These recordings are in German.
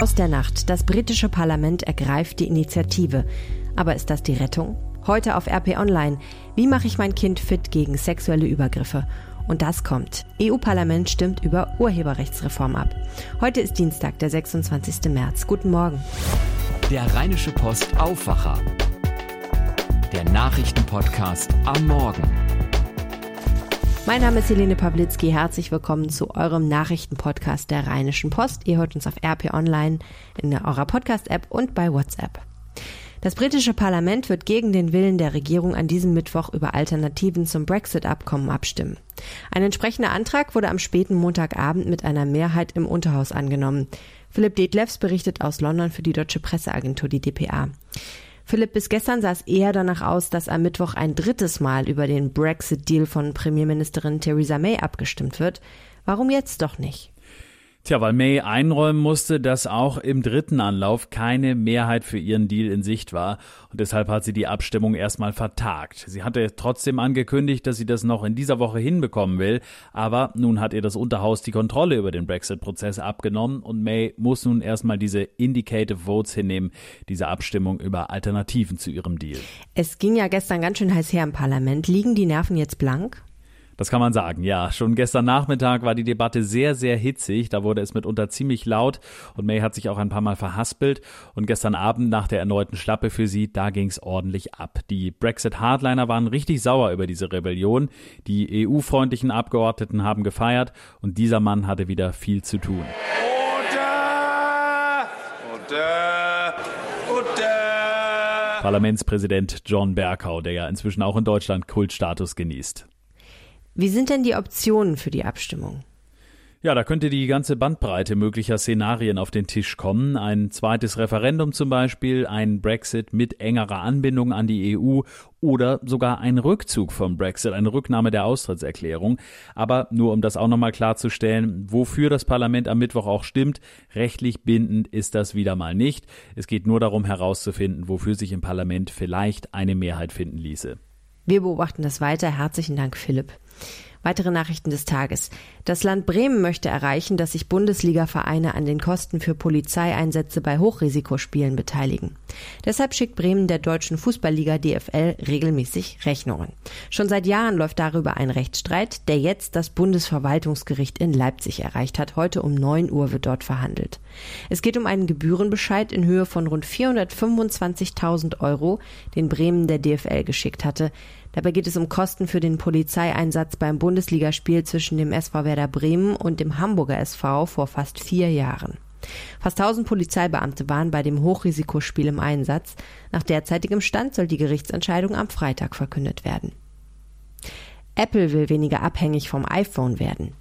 Aus der Nacht. Das britische Parlament ergreift die Initiative. Aber ist das die Rettung? Heute auf RP Online. Wie mache ich mein Kind fit gegen sexuelle Übergriffe? Und das kommt. EU-Parlament stimmt über Urheberrechtsreform ab. Heute ist Dienstag, der 26. März. Guten Morgen. Der Rheinische Post Aufwacher. Der Nachrichtenpodcast am Morgen. Mein Name ist Helene Pawlitzki. Herzlich willkommen zu eurem Nachrichtenpodcast der Rheinischen Post. Ihr hört uns auf RP Online in eurer Podcast-App und bei WhatsApp. Das britische Parlament wird gegen den Willen der Regierung an diesem Mittwoch über Alternativen zum Brexit-Abkommen abstimmen. Ein entsprechender Antrag wurde am späten Montagabend mit einer Mehrheit im Unterhaus angenommen. Philipp Detlefs berichtet aus London für die deutsche Presseagentur, die DPA. Philipp, bis gestern sah es eher danach aus, dass am Mittwoch ein drittes Mal über den Brexit-Deal von Premierministerin Theresa May abgestimmt wird. Warum jetzt doch nicht? Tja, weil May einräumen musste, dass auch im dritten Anlauf keine Mehrheit für ihren Deal in Sicht war und deshalb hat sie die Abstimmung erstmal vertagt. Sie hatte trotzdem angekündigt, dass sie das noch in dieser Woche hinbekommen will, aber nun hat ihr das Unterhaus die Kontrolle über den Brexit-Prozess abgenommen und May muss nun erstmal diese Indicative Votes hinnehmen, diese Abstimmung über Alternativen zu ihrem Deal. Es ging ja gestern ganz schön heiß her im Parlament. Liegen die Nerven jetzt blank? Das kann man sagen, ja. Schon gestern Nachmittag war die Debatte sehr, sehr hitzig. Da wurde es mitunter ziemlich laut und May hat sich auch ein paar Mal verhaspelt. Und gestern Abend nach der erneuten Schlappe für sie, da ging es ordentlich ab. Die Brexit-Hardliner waren richtig sauer über diese Rebellion. Die EU-freundlichen Abgeordneten haben gefeiert und dieser Mann hatte wieder viel zu tun. Order! Order! Order! Parlamentspräsident John Bercow, der ja inzwischen auch in Deutschland Kultstatus genießt. Wie sind denn die Optionen für die Abstimmung? Ja, da könnte die ganze Bandbreite möglicher Szenarien auf den Tisch kommen. Ein zweites Referendum zum Beispiel, ein Brexit mit engerer Anbindung an die EU oder sogar ein Rückzug vom Brexit, eine Rücknahme der Austrittserklärung. Aber nur um das auch nochmal klarzustellen, wofür das Parlament am Mittwoch auch stimmt, rechtlich bindend ist das wieder mal nicht. Es geht nur darum herauszufinden, wofür sich im Parlament vielleicht eine Mehrheit finden ließe. Wir beobachten das weiter. Herzlichen Dank, Philipp. Weitere Nachrichten des Tages. Das Land Bremen möchte erreichen, dass sich Bundesliga-Vereine an den Kosten für Polizeieinsätze bei Hochrisikospielen beteiligen. Deshalb schickt Bremen der deutschen Fußballliga DFL regelmäßig Rechnungen. Schon seit Jahren läuft darüber ein Rechtsstreit, der jetzt das Bundesverwaltungsgericht in Leipzig erreicht hat. Heute um 9 Uhr wird dort verhandelt. Es geht um einen Gebührenbescheid in Höhe von rund 425.000 Euro, den Bremen der DFL geschickt hatte. Dabei geht es um Kosten für den Polizeieinsatz beim Bundesligaspiel zwischen dem SV Werder Bremen und dem Hamburger SV vor fast vier Jahren. Fast 1000 Polizeibeamte waren bei dem Hochrisikospiel im Einsatz. Nach derzeitigem Stand soll die Gerichtsentscheidung am Freitag verkündet werden. Apple will weniger abhängig vom iPhone werden.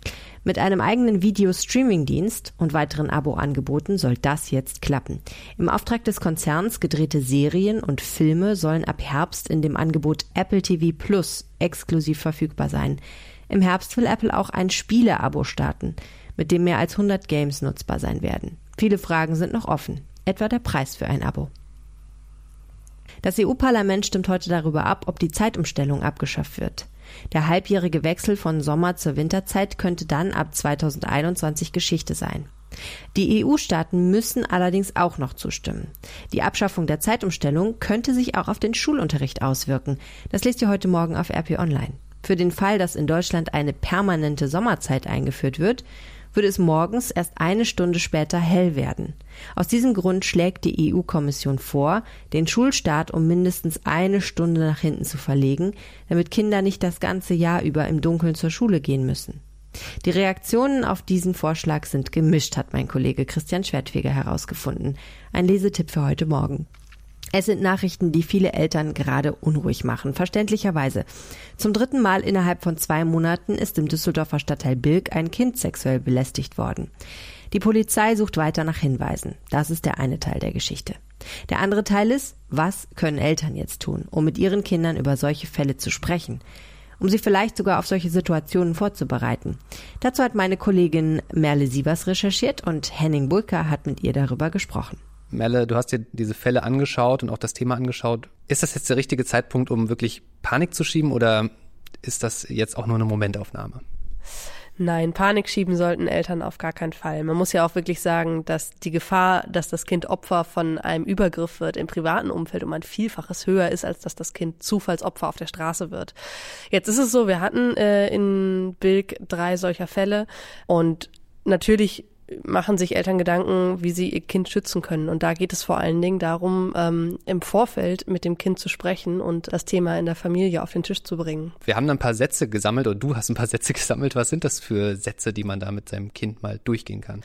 Mit einem eigenen Video-Streaming-Dienst und weiteren Abo-Angeboten soll das jetzt klappen. Im Auftrag des Konzerns gedrehte Serien und Filme sollen ab Herbst in dem Angebot Apple TV Plus exklusiv verfügbar sein. Im Herbst will Apple auch ein Spiele-Abo starten, mit dem mehr als 100 Games nutzbar sein werden. Viele Fragen sind noch offen, etwa der Preis für ein Abo. Das EU-Parlament stimmt heute darüber ab, ob die Zeitumstellung abgeschafft wird. Der halbjährige Wechsel von Sommer zur Winterzeit könnte dann ab 2021 Geschichte sein. Die EU-Staaten müssen allerdings auch noch zustimmen. Die Abschaffung der Zeitumstellung könnte sich auch auf den Schulunterricht auswirken. Das lest ihr heute Morgen auf RP Online. Für den Fall, dass in Deutschland eine permanente Sommerzeit eingeführt wird, würde es morgens erst eine Stunde später hell werden. Aus diesem Grund schlägt die EU-Kommission vor, den Schulstart um mindestens eine Stunde nach hinten zu verlegen, damit Kinder nicht das ganze Jahr über im Dunkeln zur Schule gehen müssen. Die Reaktionen auf diesen Vorschlag sind gemischt, hat mein Kollege Christian Schwertfeger herausgefunden. Ein Lesetipp für heute Morgen. Es sind Nachrichten, die viele Eltern gerade unruhig machen, verständlicherweise. Zum dritten Mal innerhalb von zwei Monaten ist im Düsseldorfer Stadtteil Bilk ein Kind sexuell belästigt worden. Die Polizei sucht weiter nach Hinweisen. Das ist der eine Teil der Geschichte. Der andere Teil ist, was können Eltern jetzt tun, um mit ihren Kindern über solche Fälle zu sprechen? um sie vielleicht sogar auf solche Situationen vorzubereiten. Dazu hat meine Kollegin Merle Sievers recherchiert und Henning Bulker hat mit ihr darüber gesprochen. Melle, du hast dir diese Fälle angeschaut und auch das Thema angeschaut. Ist das jetzt der richtige Zeitpunkt, um wirklich Panik zu schieben oder ist das jetzt auch nur eine Momentaufnahme? Nein, Panik schieben sollten Eltern auf gar keinen Fall. Man muss ja auch wirklich sagen, dass die Gefahr, dass das Kind Opfer von einem Übergriff wird im privaten Umfeld um ein Vielfaches höher ist, als dass das Kind Zufallsopfer auf der Straße wird. Jetzt ist es so, wir hatten äh, in Bilk drei solcher Fälle und natürlich machen sich Eltern Gedanken, wie sie ihr Kind schützen können. Und da geht es vor allen Dingen darum, ähm, im Vorfeld mit dem Kind zu sprechen und das Thema in der Familie auf den Tisch zu bringen. Wir haben ein paar Sätze gesammelt oder du hast ein paar Sätze gesammelt. Was sind das für Sätze, die man da mit seinem Kind mal durchgehen kann?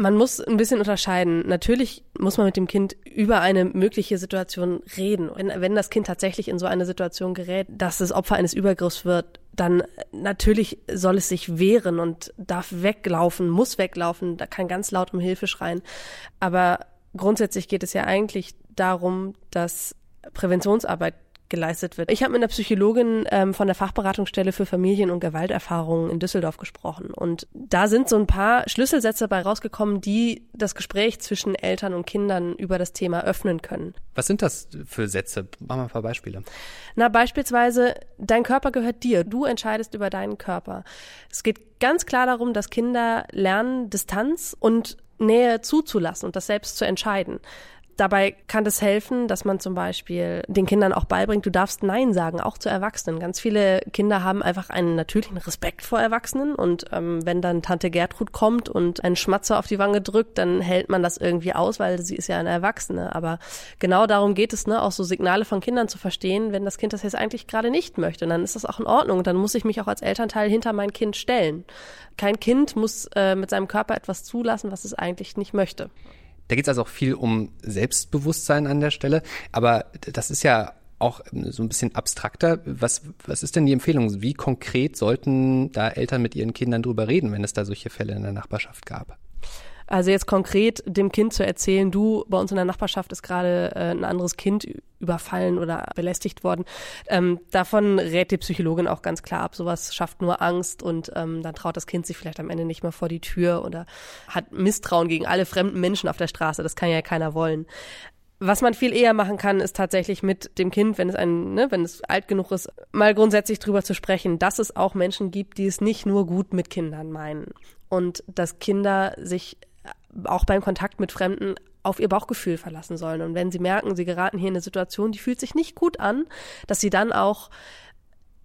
Man muss ein bisschen unterscheiden. Natürlich muss man mit dem Kind über eine mögliche Situation reden. Wenn, wenn das Kind tatsächlich in so eine Situation gerät, dass es Opfer eines Übergriffs wird, dann natürlich soll es sich wehren und darf weglaufen, muss weglaufen, da kann ganz laut um Hilfe schreien. Aber grundsätzlich geht es ja eigentlich darum, dass Präventionsarbeit geleistet wird. Ich habe mit einer Psychologin ähm, von der Fachberatungsstelle für Familien- und Gewalterfahrungen in Düsseldorf gesprochen. Und da sind so ein paar Schlüsselsätze dabei rausgekommen, die das Gespräch zwischen Eltern und Kindern über das Thema öffnen können. Was sind das für Sätze? Machen wir ein paar Beispiele. Na, beispielsweise, dein Körper gehört dir. Du entscheidest über deinen Körper. Es geht ganz klar darum, dass Kinder lernen, Distanz und Nähe zuzulassen und das selbst zu entscheiden. Dabei kann es helfen, dass man zum Beispiel den Kindern auch beibringt, du darfst Nein sagen, auch zu Erwachsenen. Ganz viele Kinder haben einfach einen natürlichen Respekt vor Erwachsenen und ähm, wenn dann Tante Gertrud kommt und einen Schmatzer auf die Wange drückt, dann hält man das irgendwie aus, weil sie ist ja eine Erwachsene. Aber genau darum geht es, ne, auch so Signale von Kindern zu verstehen, wenn das Kind das jetzt eigentlich gerade nicht möchte, dann ist das auch in Ordnung. Dann muss ich mich auch als Elternteil hinter mein Kind stellen. Kein Kind muss äh, mit seinem Körper etwas zulassen, was es eigentlich nicht möchte. Da geht es also auch viel um Selbstbewusstsein an der Stelle. Aber das ist ja auch so ein bisschen abstrakter. Was, was ist denn die Empfehlung? Wie konkret sollten da Eltern mit ihren Kindern drüber reden, wenn es da solche Fälle in der Nachbarschaft gab? Also jetzt konkret dem Kind zu erzählen, du, bei uns in der Nachbarschaft ist gerade äh, ein anderes Kind überfallen oder belästigt worden. Ähm, davon rät die Psychologin auch ganz klar ab. Sowas schafft nur Angst und ähm, dann traut das Kind sich vielleicht am Ende nicht mehr vor die Tür oder hat Misstrauen gegen alle fremden Menschen auf der Straße. Das kann ja keiner wollen. Was man viel eher machen kann, ist tatsächlich mit dem Kind, wenn es ein, ne, wenn es alt genug ist, mal grundsätzlich drüber zu sprechen, dass es auch Menschen gibt, die es nicht nur gut mit Kindern meinen und dass Kinder sich auch beim Kontakt mit Fremden auf ihr Bauchgefühl verlassen sollen. Und wenn sie merken, sie geraten hier in eine Situation, die fühlt sich nicht gut an, dass sie dann auch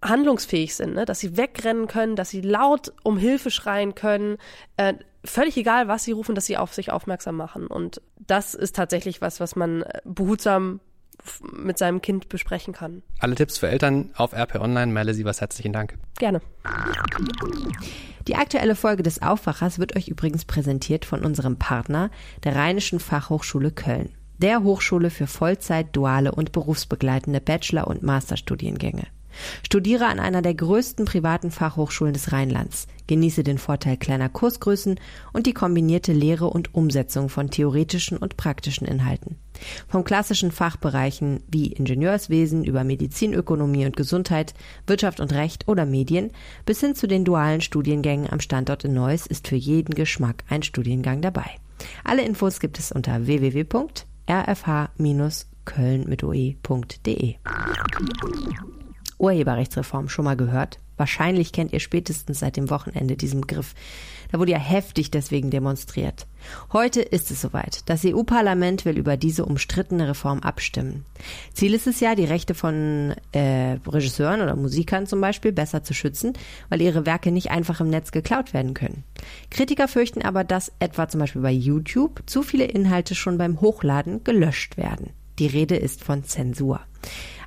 handlungsfähig sind, ne? dass sie wegrennen können, dass sie laut um Hilfe schreien können, äh, völlig egal, was sie rufen, dass sie auf sich aufmerksam machen. Und das ist tatsächlich was, was man behutsam mit seinem Kind besprechen kann. Alle Tipps für Eltern auf RP Online. Melde Sie was herzlichen Dank. Gerne. Die aktuelle Folge des Aufwachers wird euch übrigens präsentiert von unserem Partner, der Rheinischen Fachhochschule Köln, der Hochschule für Vollzeit, duale und berufsbegleitende Bachelor- und Masterstudiengänge. Studiere an einer der größten privaten Fachhochschulen des Rheinlands. Genieße den Vorteil kleiner Kursgrößen und die kombinierte Lehre und Umsetzung von theoretischen und praktischen Inhalten. Vom klassischen Fachbereichen wie Ingenieurswesen über Medizinökonomie und Gesundheit, Wirtschaft und Recht oder Medien bis hin zu den dualen Studiengängen am Standort in Neuss ist für jeden Geschmack ein Studiengang dabei. Alle Infos gibt es unter www.rfh-köln mit oe.de. Urheberrechtsreform schon mal gehört? Wahrscheinlich kennt ihr spätestens seit dem Wochenende diesen Begriff. Da wurde ja heftig deswegen demonstriert. Heute ist es soweit. Das EU-Parlament will über diese umstrittene Reform abstimmen. Ziel ist es ja, die Rechte von äh, Regisseuren oder Musikern zum Beispiel besser zu schützen, weil ihre Werke nicht einfach im Netz geklaut werden können. Kritiker fürchten aber, dass etwa zum Beispiel bei YouTube zu viele Inhalte schon beim Hochladen gelöscht werden. Die Rede ist von Zensur.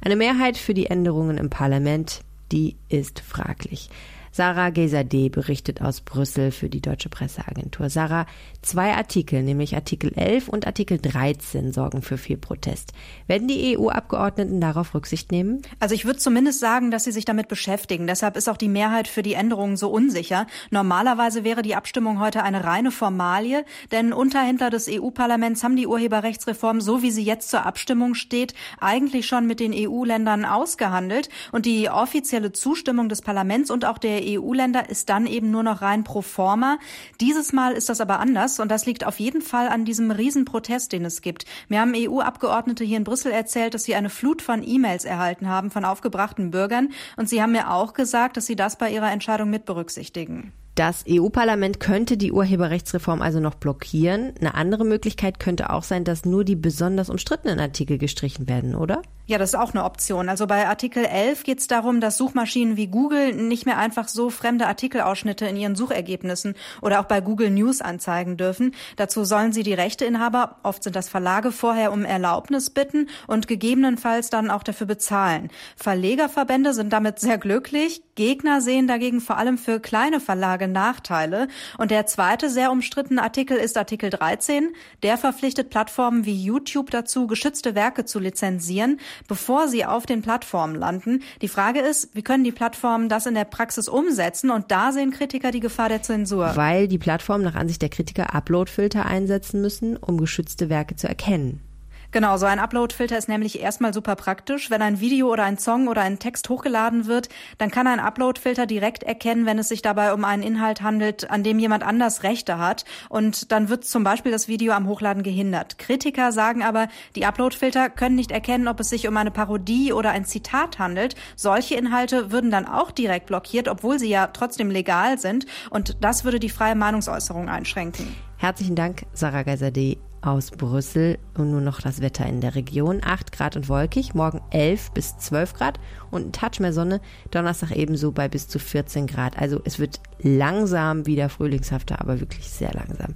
Eine Mehrheit für die Änderungen im Parlament, die ist fraglich. Sarah Gesade berichtet aus Brüssel für die Deutsche Presseagentur. Sarah, zwei Artikel, nämlich Artikel 11 und Artikel 13, sorgen für viel Protest. Werden die EU-Abgeordneten darauf Rücksicht nehmen? Also ich würde zumindest sagen, dass sie sich damit beschäftigen. Deshalb ist auch die Mehrheit für die Änderungen so unsicher. Normalerweise wäre die Abstimmung heute eine reine Formalie, denn Unterhändler des EU-Parlaments haben die Urheberrechtsreform, so wie sie jetzt zur Abstimmung steht, eigentlich schon mit den EU-Ländern ausgehandelt. Und die offizielle Zustimmung des Parlaments und auch der EU-Länder ist dann eben nur noch rein pro forma. Dieses Mal ist das aber anders und das liegt auf jeden Fall an diesem Riesenprotest, den es gibt. Mir haben EU-Abgeordnete hier in Brüssel erzählt, dass sie eine Flut von E-Mails erhalten haben von aufgebrachten Bürgern und sie haben mir auch gesagt, dass sie das bei ihrer Entscheidung mit berücksichtigen. Das EU-Parlament könnte die Urheberrechtsreform also noch blockieren. Eine andere Möglichkeit könnte auch sein, dass nur die besonders umstrittenen Artikel gestrichen werden, oder? Ja, das ist auch eine Option. Also bei Artikel 11 geht es darum, dass Suchmaschinen wie Google nicht mehr einfach so fremde Artikelausschnitte in ihren Suchergebnissen oder auch bei Google News anzeigen dürfen. Dazu sollen sie die Rechteinhaber, oft sind das Verlage, vorher um Erlaubnis bitten und gegebenenfalls dann auch dafür bezahlen. Verlegerverbände sind damit sehr glücklich. Gegner sehen dagegen vor allem für kleine Verlage Nachteile. Und der zweite sehr umstrittene Artikel ist Artikel 13. Der verpflichtet Plattformen wie YouTube dazu, geschützte Werke zu lizenzieren bevor sie auf den Plattformen landen. Die Frage ist, wie können die Plattformen das in der Praxis umsetzen? Und da sehen Kritiker die Gefahr der Zensur. Weil die Plattformen nach Ansicht der Kritiker Uploadfilter einsetzen müssen, um geschützte Werke zu erkennen. Genau, so ein Upload-Filter ist nämlich erstmal super praktisch. Wenn ein Video oder ein Song oder ein Text hochgeladen wird, dann kann ein Upload-Filter direkt erkennen, wenn es sich dabei um einen Inhalt handelt, an dem jemand anders Rechte hat. Und dann wird zum Beispiel das Video am Hochladen gehindert. Kritiker sagen aber, die Upload-Filter können nicht erkennen, ob es sich um eine Parodie oder ein Zitat handelt. Solche Inhalte würden dann auch direkt blockiert, obwohl sie ja trotzdem legal sind. Und das würde die freie Meinungsäußerung einschränken. Herzlichen Dank, Sarah Geiserde aus Brüssel und nur noch das Wetter in der Region. 8 Grad und wolkig, morgen 11 bis 12 Grad und ein Touch mehr Sonne. Donnerstag ebenso bei bis zu 14 Grad. Also es wird langsam wieder frühlingshafter, aber wirklich sehr langsam.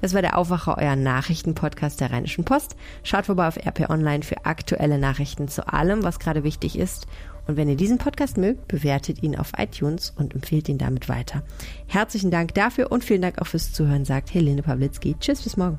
Das war der Aufwacher, euer Nachrichtenpodcast der Rheinischen Post. Schaut vorbei auf RP Online für aktuelle Nachrichten zu allem, was gerade wichtig ist. Und wenn ihr diesen Podcast mögt, bewertet ihn auf iTunes und empfehlt ihn damit weiter. Herzlichen Dank dafür und vielen Dank auch fürs Zuhören, sagt Helene Pawlitzki. Tschüss, bis morgen.